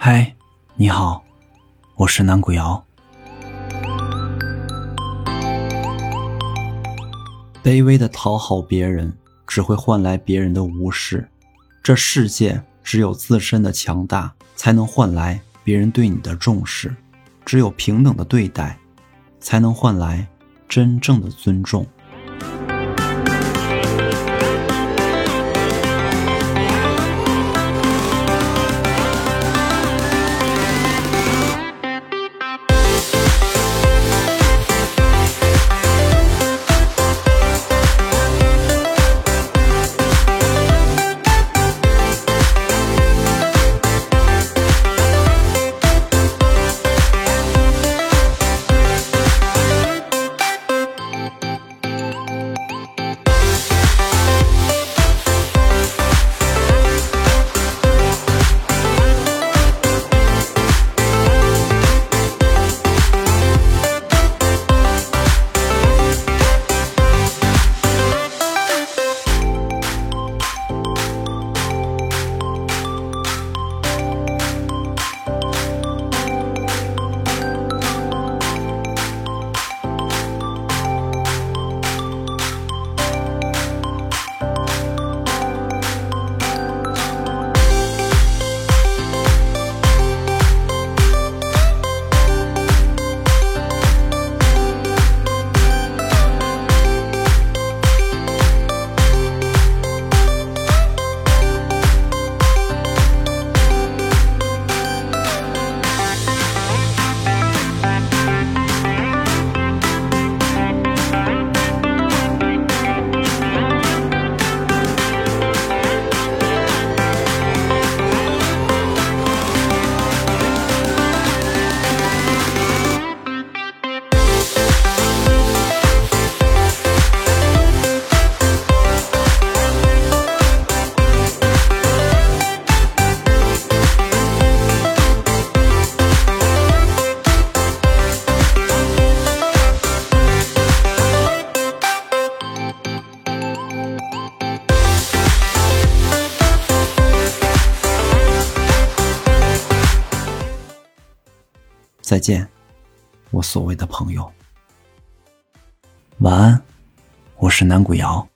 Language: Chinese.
嗨，你好，我是南古瑶。卑微的讨好别人，只会换来别人的无视。这世界只有自身的强大，才能换来别人对你的重视；只有平等的对待，才能换来真正的尊重。再见，我所谓的朋友。晚安，我是南谷瑶。